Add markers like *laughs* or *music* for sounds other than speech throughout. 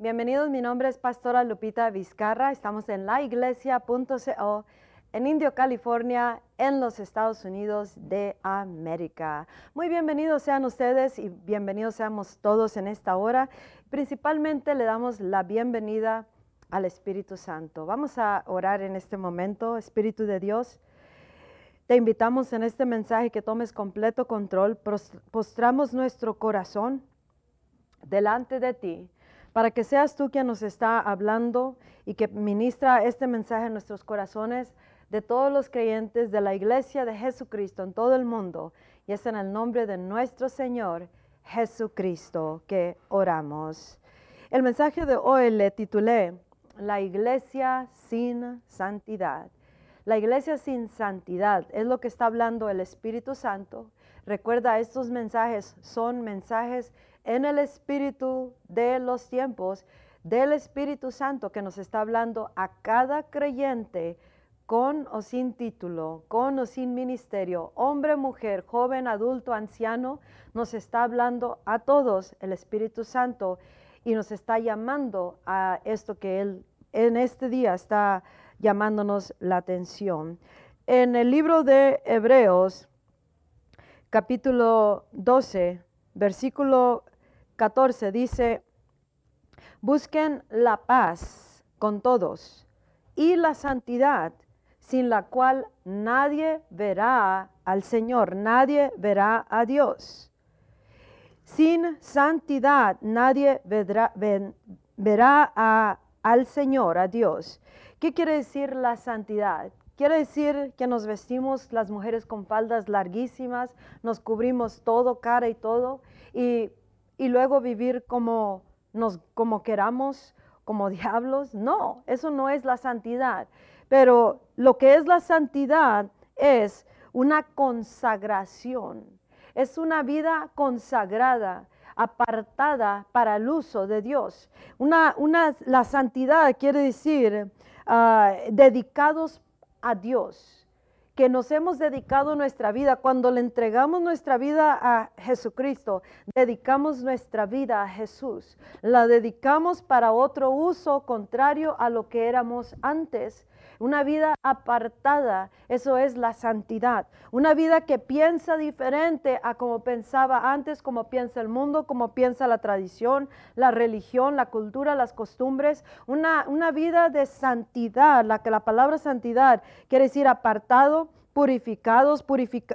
Bienvenidos, mi nombre es Pastora Lupita Vizcarra. Estamos en laiglesia.co en Indio, California, en los Estados Unidos de América. Muy bienvenidos sean ustedes y bienvenidos seamos todos en esta hora. Principalmente le damos la bienvenida al Espíritu Santo. Vamos a orar en este momento, Espíritu de Dios. Te invitamos en este mensaje que tomes completo control, postramos nuestro corazón delante de ti para que seas tú quien nos está hablando y que ministra este mensaje en nuestros corazones de todos los creyentes de la iglesia de Jesucristo en todo el mundo. Y es en el nombre de nuestro Señor Jesucristo que oramos. El mensaje de hoy le titulé La iglesia sin santidad. La iglesia sin santidad es lo que está hablando el Espíritu Santo. Recuerda, estos mensajes son mensajes en el espíritu de los tiempos del Espíritu Santo que nos está hablando a cada creyente con o sin título, con o sin ministerio, hombre, mujer, joven, adulto, anciano, nos está hablando a todos el Espíritu Santo y nos está llamando a esto que Él en este día está llamándonos la atención. En el libro de Hebreos, capítulo 12, versículo 14 dice, busquen la paz con todos y la santidad, sin la cual nadie verá al Señor, nadie verá a Dios. Sin santidad nadie verá, al Señor, a Dios. ¿Qué quiere decir la santidad? Quiere decir que nos vestimos las mujeres con faldas larguísimas, nos cubrimos todo, cara y todo, y y luego vivir como nos como queramos, como *laughs* diablos. No, eso no es la santidad. Pero lo que es la santidad es una consagración. Es una vida consagrada, apartada para el uso de Dios. Una, una, la santidad quiere decir ah, dedicados a Dios que nos hemos dedicado nuestra vida, cuando le entregamos nuestra vida a Jesucristo, dedicamos nuestra vida a Jesús. La dedicamos para otro uso contrario a lo que éramos antes. Una vida apartada, eso es la santidad. Una vida que piensa diferente a como pensaba antes, como piensa el mundo, como piensa la tradición, la religión, la cultura, las costumbres. Una, una vida de santidad, la que la palabra santidad quiere decir apartado, purificados,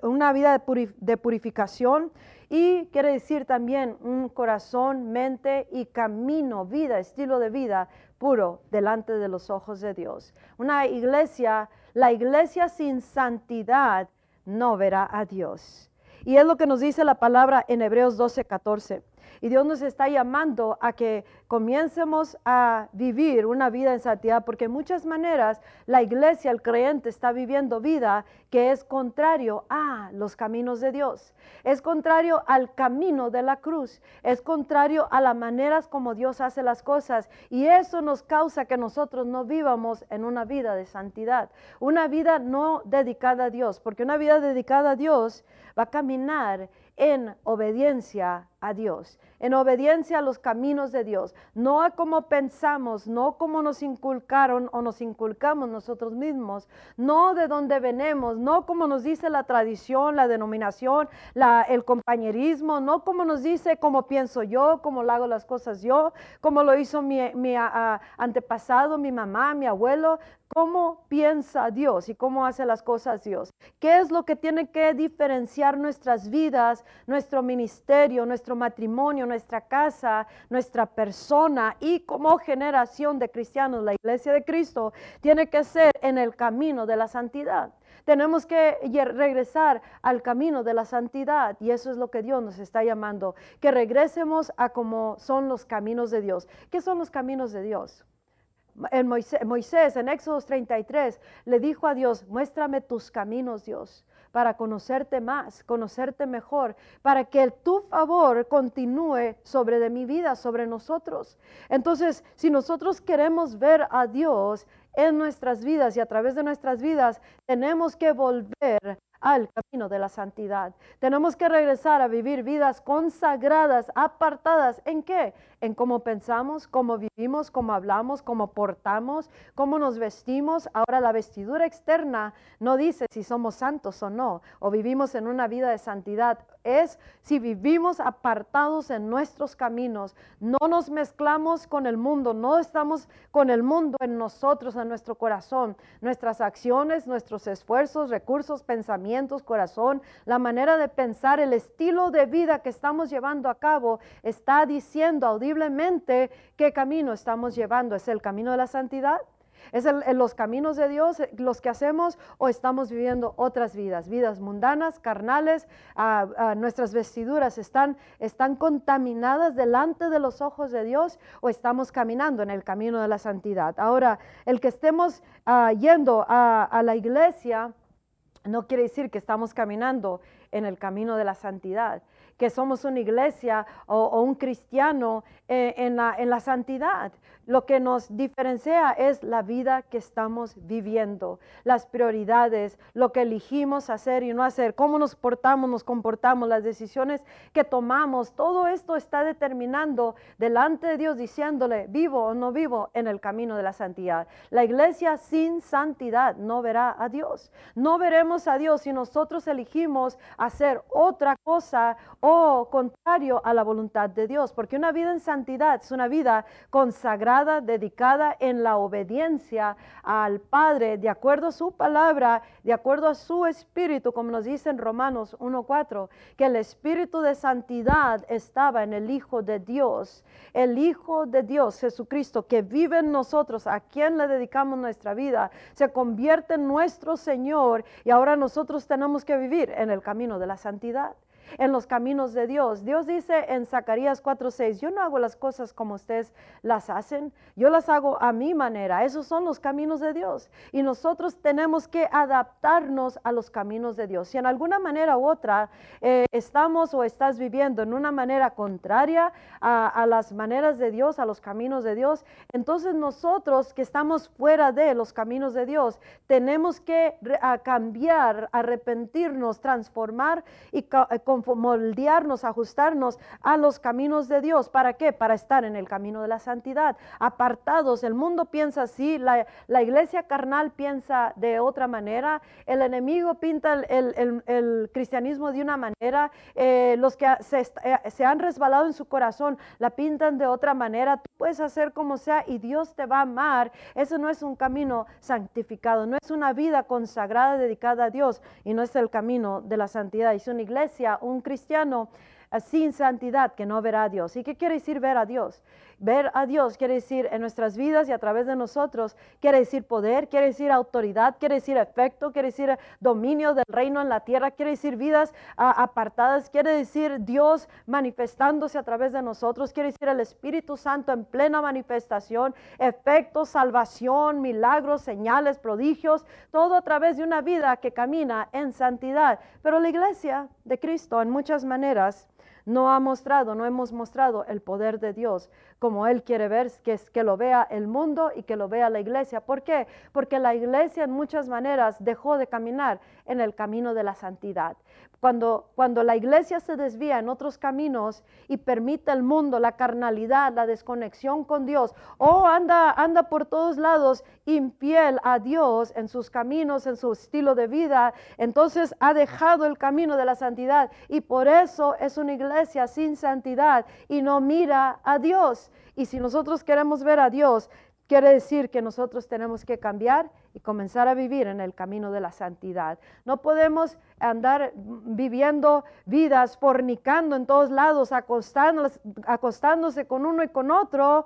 una vida de, purificación y quiere decir también un corazón, mente y camino, vida, estilo de vida puro delante de los ojos de Dios. Una iglesia, la iglesia sin santidad no verá a Dios. Y es lo que nos dice la palabra en Hebreos 12, 14. Y Dios nos está llamando a que comiencemos a vivir una vida en santidad, porque en muchas maneras la iglesia, el creyente, está viviendo vida que es contrario a los caminos de Dios, es contrario al camino de la cruz, es contrario a las maneras como Dios hace las cosas. Y eso nos causa que nosotros no vivamos en una vida de santidad, una vida no dedicada a Dios, porque una vida dedicada a Dios va a caminar en obediencia a Dios, en obediencia a los caminos de Dios, no a cómo pensamos, no como nos inculcaron o nos inculcamos nosotros mismos, no de dónde venimos, no como nos dice la tradición, la denominación, el compañerismo, no como nos dice cómo pienso yo, cómo lo hago las cosas yo, como lo hizo mi, antepasado, mi mamá, mi abuelo, cómo piensa Dios y cómo hace las cosas Dios. ¿Qué es lo que tiene que diferenciar nuestras vidas, nuestro ministerio, nuestro matrimonio, nuestra casa, nuestra persona y como generación de cristianos, la iglesia de Cristo, tiene que ser en el camino de la santidad? Tenemos que regresar al camino de la santidad y eso es lo que Dios nos está llamando, que regresemos a como son los caminos de Dios. ¿Qué son los caminos de Dios? En Moisés, en Éxodo 33, le dijo a Dios, muéstrame tus caminos, Dios, para conocerte más, conocerte mejor, para que tu favor continúe sobre de mi vida, sobre nosotros. Entonces, si nosotros queremos ver a Dios en nuestras vidas y a través de nuestras vidas, tenemos que volver al camino de la santidad. Tenemos que regresar a vivir vidas consagradas, apartadas. ¿En qué? En cómo pensamos, cómo vivimos, cómo hablamos, cómo portamos, cómo nos vestimos. Ahora la vestidura externa no dice si somos santos o no, o vivimos en una vida de santidad. Es si vivimos apartados en nuestros caminos, no nos mezclamos con el mundo, no estamos con el mundo en nosotros, en nuestro corazón. Nuestras acciones, nuestros esfuerzos, recursos, pensamientos, corazón, la manera de pensar, el estilo de vida que estamos llevando a cabo está diciendo audiblemente qué camino estamos llevando. ¿Es el camino de la santidad? ¿Es en los caminos de Dios eh, los que hacemos o estamos viviendo otras vidas, vidas mundanas, carnales? nuestras vestiduras están, están contaminadas delante de los ojos de Dios o estamos caminando en el camino de la santidad. Ahora, el que estemos ah, yendo a, la iglesia no quiere decir que estamos caminando en el camino de la santidad que somos una iglesia o, un cristiano eh, en, la, en la santidad. Lo que nos diferencia es la vida que estamos viviendo, las prioridades, lo que elegimos hacer y no hacer, cómo nos portamos, nos comportamos, las decisiones que tomamos. Todo esto está determinando delante de Dios diciéndole, vivo o no vivo en el camino de la santidad. La iglesia sin santidad no verá a Dios. No veremos a Dios si nosotros elegimos hacer otra cosa o contrario a la voluntad de Dios, porque una vida en santidad es una vida consagrada dedicada en la obediencia al Padre, de acuerdo a su palabra, de acuerdo a su espíritu, como nos dice en Romanos 1.4, que el espíritu de santidad estaba en el Hijo de Dios, el Hijo de Dios, Jesucristo, que vive en nosotros, a quien le dedicamos nuestra vida, se convierte en nuestro Señor y ahora nosotros tenemos que vivir en el camino de la santidad en los caminos de Dios. Dios dice en Zacarías 4:6, yo no hago las cosas como ustedes las hacen, yo las hago a mi manera. Esos son los caminos de Dios. Y nosotros tenemos que adaptarnos a los caminos de Dios. Si en alguna manera u otra eh, estamos o estás viviendo en una manera contraria a, las maneras de Dios, a los caminos de Dios, entonces nosotros que estamos fuera de los caminos de Dios, tenemos que cambiar, arrepentirnos, transformar y moldearnos, ajustarnos a los caminos de Dios. ¿Para qué? Para estar en el camino de la santidad, apartados. El mundo piensa así, la, iglesia carnal piensa de otra manera, el enemigo pinta el, cristianismo de una manera, eh, los que se, eh, se han resbalado en su corazón la pintan de otra manera. Tú puedes hacer como sea y Dios te va a amar. Eso no es un camino santificado, no es una vida consagrada dedicada a Dios y no es el camino de la santidad. Es una iglesia, un cristiano eh, sin santidad que no verá a Dios. ¿Y qué quiere decir ver a Dios? Ver a Dios quiere decir en nuestras vidas y a través de nosotros, quiere decir poder, quiere decir autoridad, quiere decir efecto, quiere decir dominio del reino en la tierra, quiere decir vidas ah, apartadas, quiere decir Dios manifestándose a través de nosotros, quiere decir el Espíritu Santo en plena manifestación, efecto, salvación, milagros, señales, prodigios, todo a través de una vida que camina en santidad. Pero la iglesia de Cristo en muchas maneras no ha mostrado, no hemos mostrado el poder de Dios como Él quiere ver, que, es, que lo vea el mundo y que lo vea la iglesia. ¿Por qué? Porque la iglesia en muchas maneras dejó de caminar en el camino de la santidad. Cuando, cuando la iglesia se desvía en otros caminos y permite el mundo, la carnalidad, la desconexión con Dios, o anda, anda por todos lados infiel a Dios en sus caminos, en su estilo de vida, entonces ha dejado el camino de la santidad y por eso es una iglesia sin santidad y no mira a Dios. Y si nosotros queremos ver a Dios, quiere decir que nosotros tenemos que cambiar y comenzar a vivir en el camino de la santidad. No podemos andar viviendo vidas fornicando en todos lados, acostándose, acostándose con uno y con otro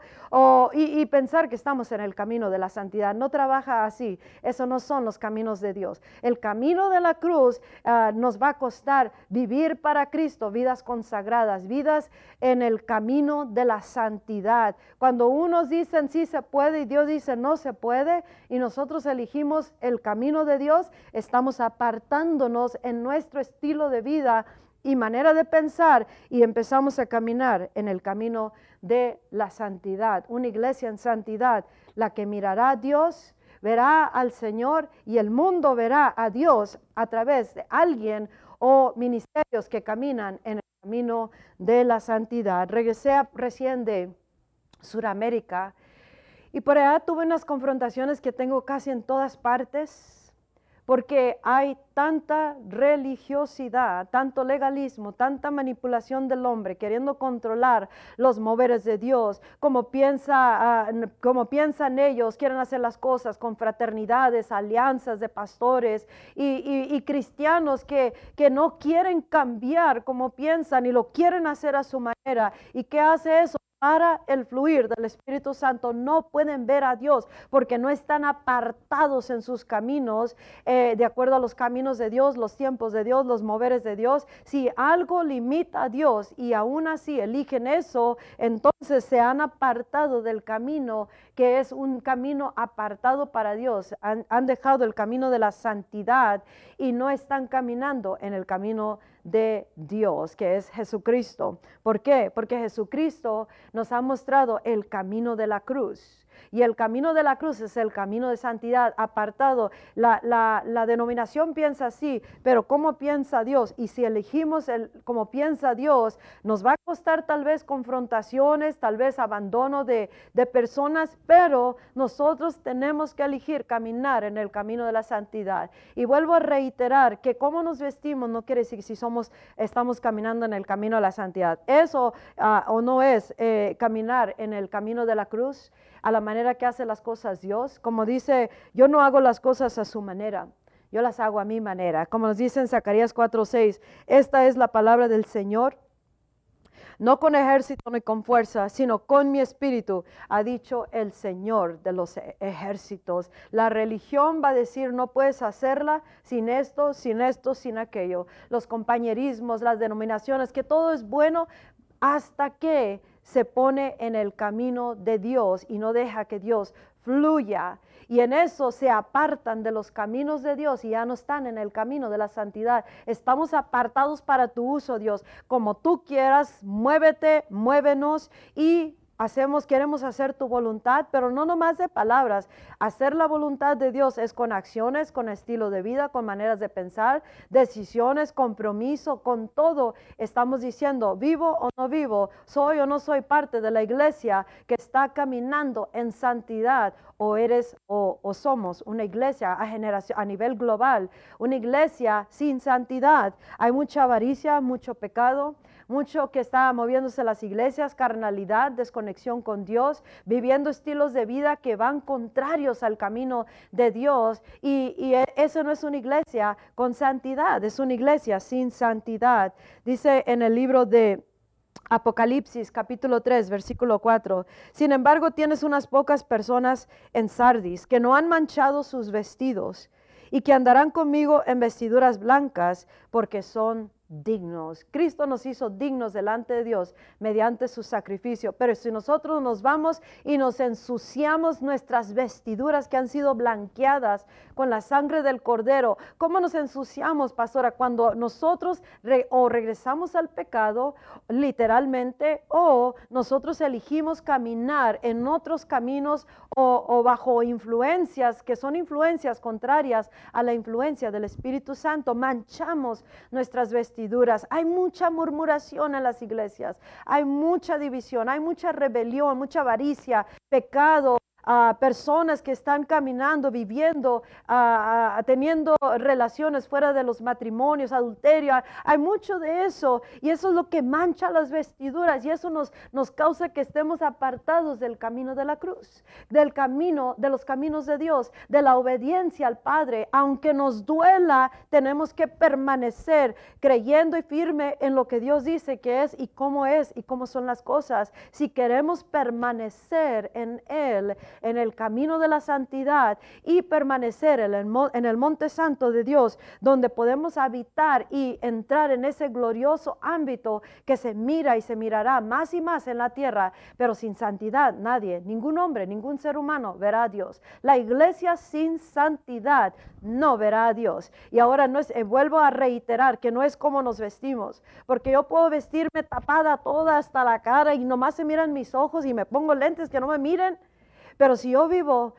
y, pensar que estamos en el camino de la santidad. No trabaja así. Eso no son los caminos de Dios. El camino de la cruz ah, nos va a costar vivir para Cristo, vidas consagradas, vidas en el camino de la santidad. Cuando unos dicen sí se puede y Dios dice no se puede y nosotros el elegimos el camino de Dios, estamos apartándonos en nuestro estilo de vida y manera de pensar y empezamos a caminar en el camino de la santidad. Una iglesia en santidad, la que mirará a Dios, verá al Señor y el mundo verá a Dios a través de alguien o ministerios que caminan en el camino de la santidad. Regresé recién de Suramérica. Y por allá tuve unas confrontaciones que tengo casi en todas partes porque hay tanta religiosidad, tanto legalismo, tanta manipulación del hombre queriendo controlar los moveres de Dios, como, piensa, ah, piensan ellos, quieren hacer las cosas con fraternidades, alianzas de pastores y, cristianos que, que no quieren cambiar como piensan y lo quieren hacer a su manera. ¿Y qué hace eso? Para el fluir del Espíritu Santo no pueden ver a Dios porque no están apartados en sus caminos eh, de acuerdo a los caminos de Dios, los tiempos de Dios, los moveres de Dios. Si algo limita a Dios y aún así eligen eso, entonces se han apartado del camino que es un camino apartado para Dios. Han, han dejado el camino de la santidad y no están caminando en el camino de Dios, que es Jesucristo. ¿Por qué? Porque Jesucristo nos ha mostrado el camino de la cruz. Y el camino de la cruz es el camino de santidad apartado. La, la, denominación piensa así, pero ¿cómo piensa Dios? Y si elegimos el como piensa Dios, nos va a costar tal vez confrontaciones, tal vez abandono de, de personas, pero nosotros tenemos que elegir caminar en el camino de la santidad. Y vuelvo a reiterar que cómo nos vestimos no quiere decir si somos, estamos caminando en el camino de la santidad. Eso ah, o no es eh, caminar en el camino de la cruz a la manera que hace las cosas Dios. Como dice, yo no hago las cosas a su manera, yo las hago a mi manera. Como nos dice en Zacarías 4:6, esta es la palabra del Señor. No con ejército ni con fuerza, sino con mi espíritu, ha dicho el Señor de los e-, ejércitos. La religión va a decir, no puedes hacerla sin esto, sin esto, sin aquello. Los compañerismos, las denominaciones, que todo es bueno hasta que se pone en el camino de Dios y no deja que Dios fluya. Y en eso se apartan de los caminos de Dios y ya no están en el camino de la santidad. Estamos apartados para tu uso, Dios. Como tú quieras, muévete, muévenos y hacemos, queremos hacer tu voluntad, pero no nomás de palabras. Hacer la voluntad de Dios es con acciones, con estilo de vida, con maneras de pensar, decisiones, compromiso, con todo. Estamos diciendo, vivo o no vivo, soy o no soy parte de la iglesia que está caminando en santidad, o eres o, somos una iglesia a, generación, a nivel global, una iglesia sin santidad. Hay mucha avaricia, mucho pecado mucho que está moviéndose las iglesias, carnalidad, desconexión con Dios, viviendo estilos de vida que van contrarios al camino de Dios. Y, e, eso no es una iglesia con santidad, es una iglesia sin santidad. Dice en el libro de Apocalipsis capítulo 3, versículo 4. Sin embargo, tienes unas pocas personas en Sardis que no han manchado sus vestidos y que andarán conmigo en vestiduras blancas porque son dignos. Cristo nos hizo dignos delante de Dios mediante su sacrificio. Pero si nosotros nos vamos y nos ensuciamos nuestras vestiduras que han sido blanqueadas con la sangre del cordero, ¿cómo nos ensuciamos, pastora? Cuando nosotros o regresamos al pecado, literalmente, o nosotros elegimos caminar en otros caminos o, o bajo influencias que son influencias contrarias a la influencia del Espíritu Santo, manchamos nuestras vestiduras hay mucha murmuración en las iglesias, hay mucha división, hay mucha rebelión, mucha avaricia, pecado, personas que están caminando, viviendo, teniendo relaciones fuera de los matrimonios, adulterio. Hay mucho de eso y eso es lo que mancha las vestiduras y eso nos, nos causa que estemos apartados del camino de la cruz, del camino, de los caminos de Dios, de la obediencia al Padre. Aunque nos duela, tenemos que permanecer creyendo y firme en lo que Dios dice que es y cómo es y cómo son las cosas. Si queremos permanecer en Él, en el camino de la santidad y permanecer en el, monte santo de Dios, donde podemos habitar y entrar en ese glorioso ámbito que se mira y se mirará más y más en la tierra, pero sin santidad nadie, ningún hombre, ningún ser humano verá a Dios. La iglesia sin santidad no verá a Dios. Y ahora no es, eh, vuelvo a reiterar que no es como nos vestimos, porque yo puedo vestirme tapada toda hasta la cara y nomás se miran mis ojos y me pongo lentes que no me miren Pero si yo vivo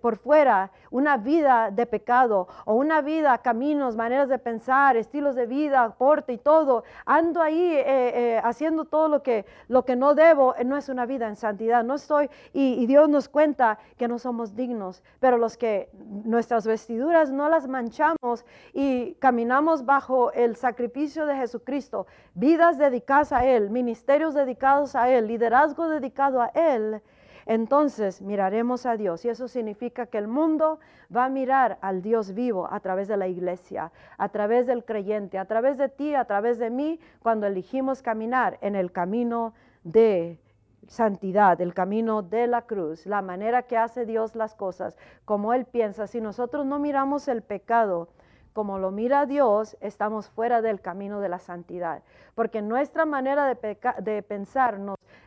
por fuera una vida de pecado o una vida, caminos, maneras de pensar, estilos de vida, porte y todo, ando ahí eh, eh, haciendo todo lo que, lo que no debo, no es una vida en santidad. No estoy, y, y Dios nos cuenta que no somos dignos, pero los que nuestras vestiduras no las manchamos y caminamos bajo el sacrificio de Jesucristo, vidas dedicadas a Él, ministerios dedicados a Él, liderazgo dedicado a Él, entonces miraremos a Dios y eso significa que el mundo va a mirar al Dios vivo a través de la iglesia, a través del creyente, a través de ti, a través de mí, cuando elegimos caminar en el camino de santidad, el camino de la cruz, la manera que hace Dios las cosas, como Él piensa. Si nosotros no miramos el pecado, como lo mira Dios, estamos fuera del camino de la santidad. Porque nuestra manera de, pensar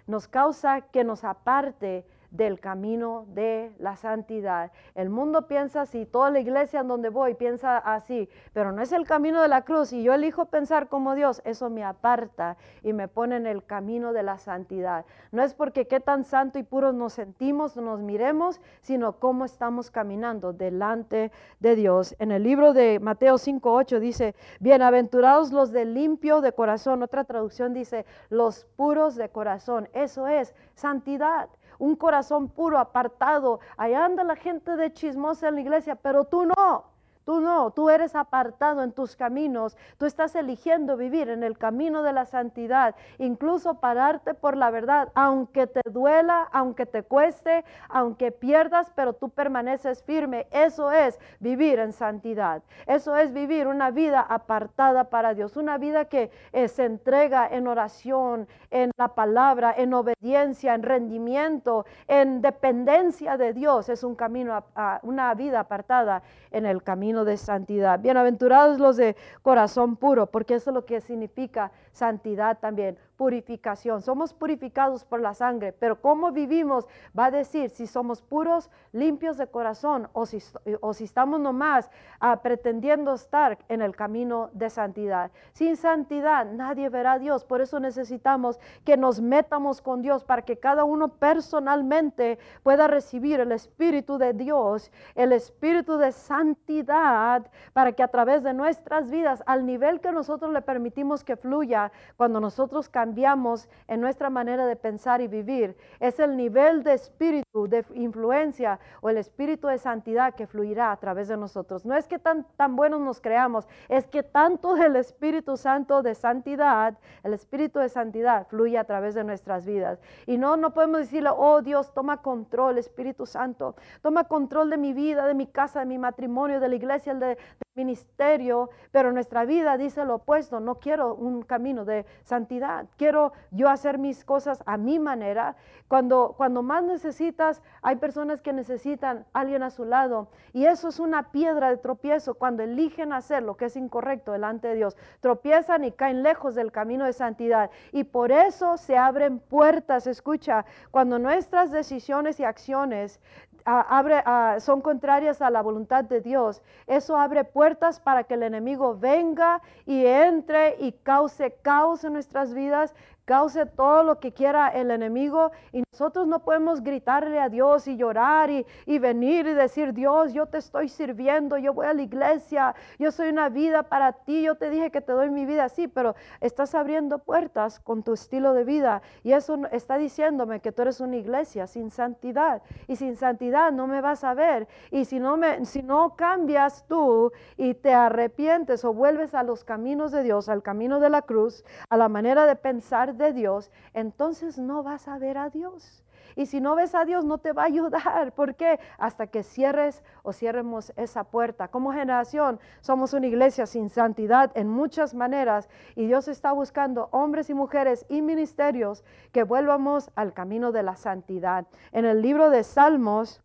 nos causa que nos aparte del camino de la santidad. El mundo piensa así, toda la iglesia en donde voy piensa así, pero no es el camino de la cruz y yo elijo pensar como Dios, eso me aparta y me pone en el camino de la santidad. No es porque qué tan santo y puro nos sentimos, nos miremos, sino cómo estamos caminando delante de Dios. En el libro de Mateo 5:8 dice, "Bienaventurados los de limpio de corazón." Otra traducción dice, "Los puros de corazón." Eso es santidad un corazón puro, apartado. Allá anda la gente de chismosa en la iglesia, pero tú no. Tú no, tú eres apartado en tus caminos, tú estás eligiendo vivir en el camino de la santidad, incluso pararte por la verdad, aunque te duela, aunque te cueste, aunque pierdas, pero tú permaneces firme. Eso es vivir en santidad, eso es vivir una vida apartada para Dios, una vida que se entrega en oración, en la palabra, en obediencia, en rendimiento, en dependencia de Dios. Es un camino, una vida apartada en el camino de santidad. Bienaventurados los de corazón puro, porque eso es lo que significa santidad también purificación. Somos purificados por la sangre, pero cómo vivimos va a decir si somos puros, limpios de corazón o si, o si estamos nomás ah, pretendiendo estar en el camino de santidad. Sin santidad nadie verá a Dios, por eso necesitamos que nos metamos con Dios para que cada uno personalmente pueda recibir el Espíritu de Dios, el Espíritu de santidad, para que a través de nuestras vidas, al nivel que nosotros le permitimos que fluya, cuando nosotros cambiamos, cambiamos en nuestra manera de pensar y vivir. Es el nivel de espíritu, de influencia o el espíritu de santidad que fluirá a través de nosotros. No es que tan, tan buenos nos creamos, es que tanto el Espíritu Santo de santidad, el espíritu de santidad fluye a través de nuestras vidas. Y no, no podemos decirle, oh Dios, toma control, Espíritu Santo, toma control de mi vida, de mi casa, de mi matrimonio, de la iglesia, de, ministerio, pero nuestra vida dice lo opuesto, no quiero un camino de santidad, quiero yo hacer mis cosas a mi manera. Cuando, cuando más necesitas, hay personas que necesitan alguien a su lado y eso es una piedra de tropiezo cuando eligen hacer lo que es incorrecto delante de Dios, tropiezan y caen lejos del camino de santidad y por eso se abren puertas, escucha, cuando nuestras decisiones y acciones son contrarias a la voluntad de Dios, eso abre puertas para que el enemigo venga y entre y cause caos en nuestras vidas, cause todo lo que quiera el enemigo y nosotros no podemos gritarle a Dios y llorar y, y, venir y decir, Dios, yo te estoy sirviendo, yo voy a la iglesia, yo soy una vida para ti, yo te dije que te doy mi vida, sí, pero estás abriendo puertas con tu estilo de vida y eso está diciéndome que tú eres una iglesia sin santidad y sin santidad no me vas a ver y si no, me, si no cambias tú y te arrepientes o vuelves a los caminos de Dios, al camino de la cruz, a la manera de pensar de Dios, entonces no vas a ver a Dios. Y si no ves a Dios, no te va a ayudar. *laughs* ¿Por qué? Hasta que cierres o cierremos esa puerta. Como generación, somos una iglesia sin santidad en muchas maneras y Dios está buscando hombres y mujeres y ministerios que vuelvamos al camino de la santidad. En el libro de Salmos,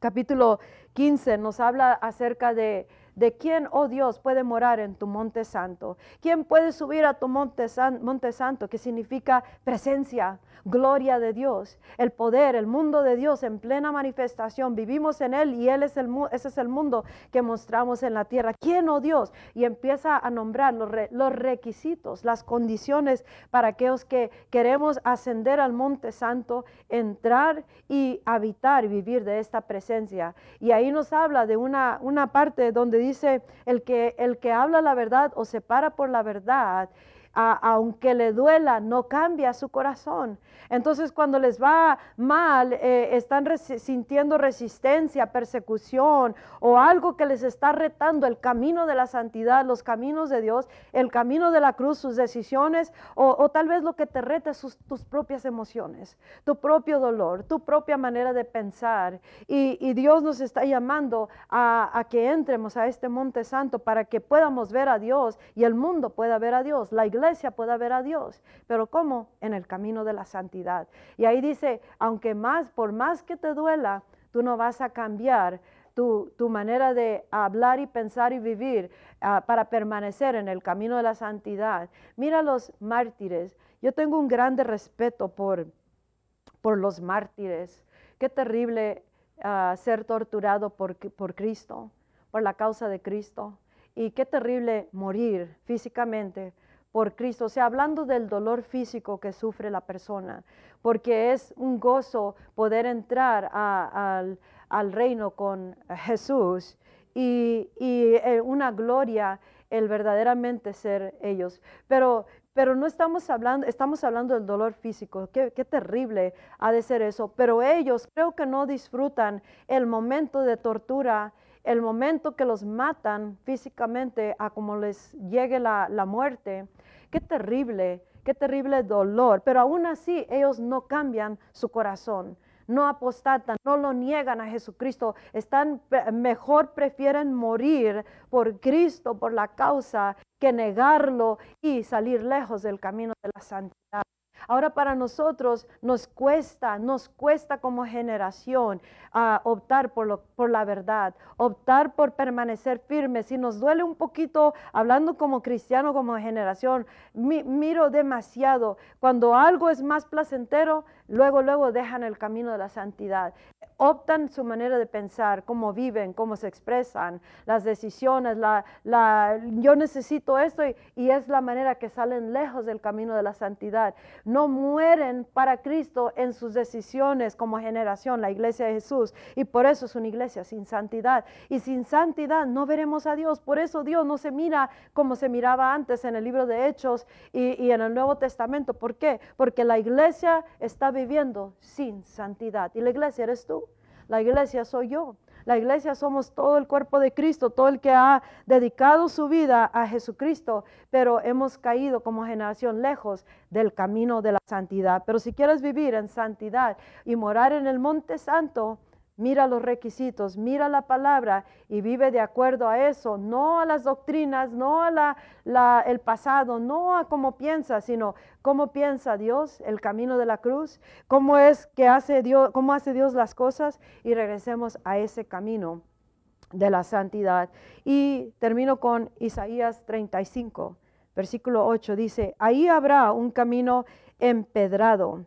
capítulo 15, nos habla acerca de de quién, oh Dios, puede morar en tu monte santo. ¿Quién puede subir a tu monte, santo, que significa presencia, gloria de Dios, el poder, el mundo de Dios en plena manifestación. Vivimos en Él y Él es el, ese es el mundo que mostramos en la tierra. ¿Quién, oh Dios? Y empieza a nombrar los, los requisitos, las condiciones para aquellos que queremos ascender al monte santo, entrar y habitar vivir de esta presencia. Y ahí nos habla de una, una parte donde dice, el que, el que habla la verdad o se para por la verdad, aunque le duela, no cambia su corazón. Entonces cuando les va mal, eh, están sintiendo resistencia, persecución o algo que les está retando el camino de la santidad, los caminos de Dios, el camino de la cruz, sus decisiones o, tal vez lo que te reta sus, tus propias emociones, tu propio dolor, tu propia manera de pensar. Y, Dios nos está llamando a, a que entremos a este monte santo para que podamos ver a Dios y el mundo pueda ver a Dios, la iglesia pueda ver a Dios. Pero ¿cómo? En el camino de la santidad. Y ahí dice, aunque más, por más que te duela, tú no vas a cambiar tu, manera de hablar y pensar y vivir ah, para permanecer en el camino de la santidad. Mira los mártires. Yo tengo un grande respeto por, por los mártires. Qué terrible ah, ser torturado por, por Cristo, por la causa de Cristo. Y qué terrible morir físicamente por Cristo, o sea, hablando del dolor físico que sufre la persona, porque es un gozo poder entrar al, reino con Jesús y, eh, una gloria el verdaderamente ser ellos. Pero, pero no estamos hablando, estamos hablando del dolor físico, qué, qué, terrible ha de ser eso, pero ellos creo que no disfrutan el momento de tortura, el momento que los matan físicamente a como les llegue la, la muerte Qué terrible, qué terrible dolor. Pero aún así ellos no cambian su corazón, no apostatan, no lo niegan a Jesucristo. Están mejor prefieren morir por Cristo, por la causa, que negarlo y salir lejos del camino de la santidad. Ahora para nosotros nos cuesta, nos cuesta como generación ah, optar por, por la verdad, optar por permanecer firmes. Si nos duele un poquito, hablando como cristiano, como generación, miro demasiado. Cuando algo es más placentero, luego, luego dejan el camino de la santidad optan su manera de pensar, cómo viven, cómo se expresan, las decisiones, la, la, yo necesito esto y, y, es la manera que salen lejos del camino de la santidad. No mueren para Cristo en sus decisiones como generación, la iglesia de Jesús, y por eso es una iglesia sin santidad. Y sin santidad no veremos a Dios. Por eso Dios no se mira como se miraba antes en el libro de Hechos y, y en el Nuevo Testamento. ¿Por qué? Porque la iglesia está viviendo sin santidad. Y la iglesia eres tú. La iglesia soy yo. La iglesia somos todo el cuerpo de Cristo, todo el que ha dedicado su vida a Jesucristo, pero hemos caído como generación lejos del camino de la santidad. Pero si quieres vivir en santidad y morar en el monte santo, mira los requisitos, mira la palabra y vive de acuerdo a eso, no a las doctrinas, no a la, el pasado, no a cómo piensa, sino cómo piensa Dios, el camino de la cruz, cómo es que hace Dios, cómo hace Dios las cosas y regresemos a ese camino de la santidad. Y termino con Isaías 35, versículo 8, dice, ahí habrá un camino empedrado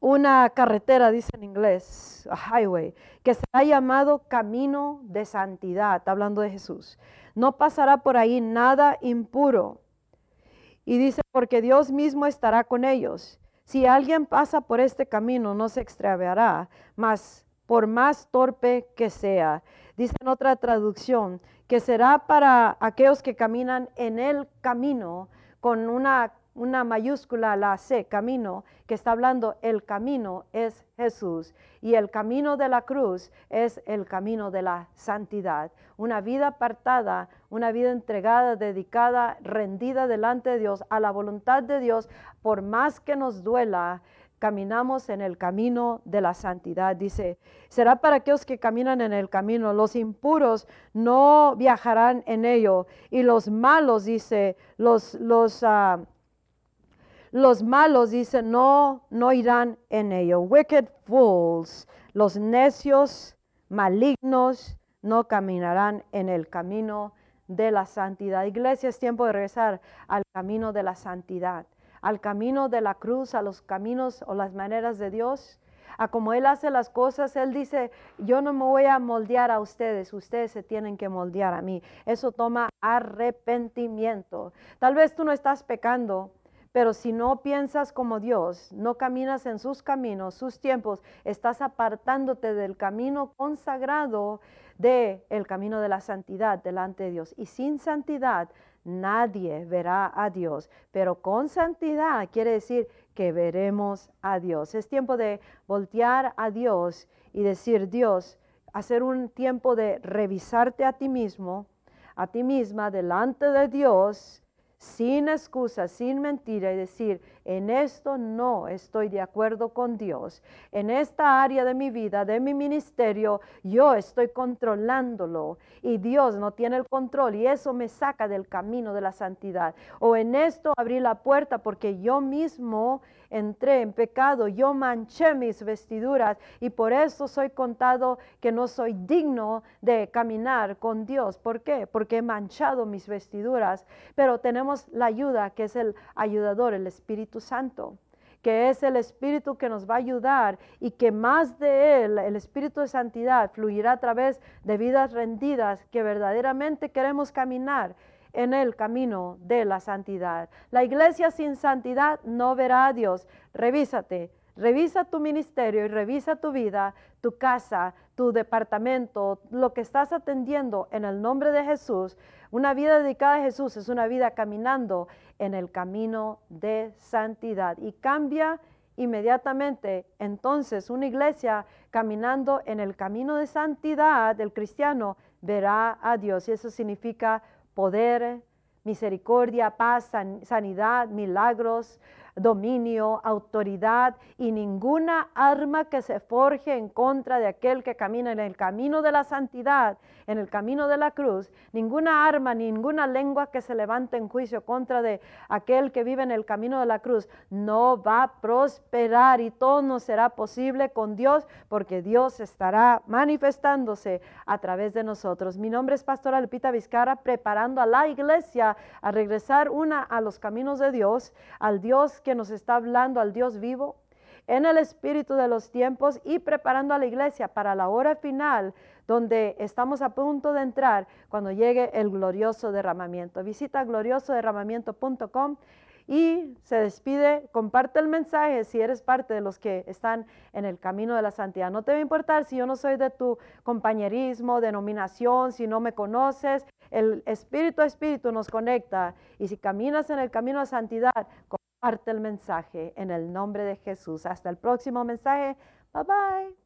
una carretera, dice en inglés, a highway, que será llamado camino de santidad, hablando de Jesús. No pasará por ahí nada impuro. Y dice, porque Dios mismo estará con ellos. Si alguien pasa por este camino, no se extraviará, mas por más torpe que sea. Dice en otra traducción, que será para aquellos que caminan en el camino con una una mayúscula, la C, camino, que está hablando, el camino es Jesús y el camino de la cruz es el camino de la santidad. Una vida apartada, una vida entregada, dedicada, rendida delante de Dios, a la voluntad de Dios, por más que nos duela, caminamos en el camino de la santidad. Dice, será para aquellos que caminan en el camino. Los impuros no viajarán en ello. Y los malos, dice, los, los, ah, los malos, dice, no, no irán en ello. Wicked fools, los necios, malignos, no caminarán en el camino de la santidad. Iglesia, es tiempo de regresar al camino de la santidad, al camino de la cruz, a los caminos o las maneras de Dios. A como Él hace las cosas, Él dice, yo no me voy a moldear a ustedes, ustedes se tienen que moldear a mí. Eso toma arrepentimiento. Tal vez tú no estás pecando, pero si no piensas como Dios, no caminas en sus caminos, sus tiempos, estás apartándote del camino consagrado de el camino de la santidad delante de Dios. Y sin santidad nadie verá a Dios, pero con santidad quiere decir que veremos a Dios. Es tiempo de voltear a Dios y decir, Dios, hacer un tiempo de revisarte a ti mismo, a ti misma delante de Dios sin excusa, sin mentira y decir, en esto no estoy de acuerdo con Dios. En esta área de mi vida, de mi ministerio, yo estoy controlándolo y Dios no tiene el control y eso me saca del camino de la santidad. O en esto abrí la puerta porque yo mismo entré en pecado, yo manché mis vestiduras y por eso soy contado que no soy digno de caminar con Dios. ¿Por qué? Porque he manchado mis vestiduras. Pero tenemos la ayuda que es el ayudador, el Espíritu Santo que es el Espíritu que nos va a ayudar y que más de Él, el Espíritu de santidad, fluirá a través de vidas rendidas que verdaderamente queremos caminar en el camino de la santidad. La iglesia sin santidad no verá a Dios. Revísate, revisa tu ministerio y revisa tu vida, tu casa, tu departamento, lo que estás atendiendo en el nombre de Jesús. Una vida dedicada a Jesús es una vida caminando en el camino de santidad y cambia inmediatamente. Entonces, una iglesia caminando en el camino de santidad del cristiano verá a Dios y eso significa poder, misericordia, paz, sanidad, milagros, dominio, autoridad y ninguna arma que se forje en contra de aquel que camina en el camino de la santidad, en el camino de la cruz, ninguna arma, ninguna lengua que se levante en juicio contra de aquel que vive en el camino de la cruz, no va a prosperar y todo no será posible con Dios porque Dios estará manifestándose a través de nosotros. Mi nombre es Pastora Lupita Vizcara, preparando a la iglesia a regresar una a los caminos de Dios, al Dios que nos está hablando, al Dios vivo, en el espíritu de los tiempos y preparando a la iglesia para la hora final donde estamos a punto de entrar cuando llegue el glorioso derramamiento. Visita gloriosoderramamiento.com y se despide, comparte el mensaje si eres parte de los que están en el camino de la santidad. No te va a importar si yo no soy de tu compañerismo, denominación, si no me conoces. El espíritu a espíritu nos conecta y si caminas en el camino de santidad, comparte el mensaje en el nombre de Jesús. Hasta el próximo mensaje. Bye bye.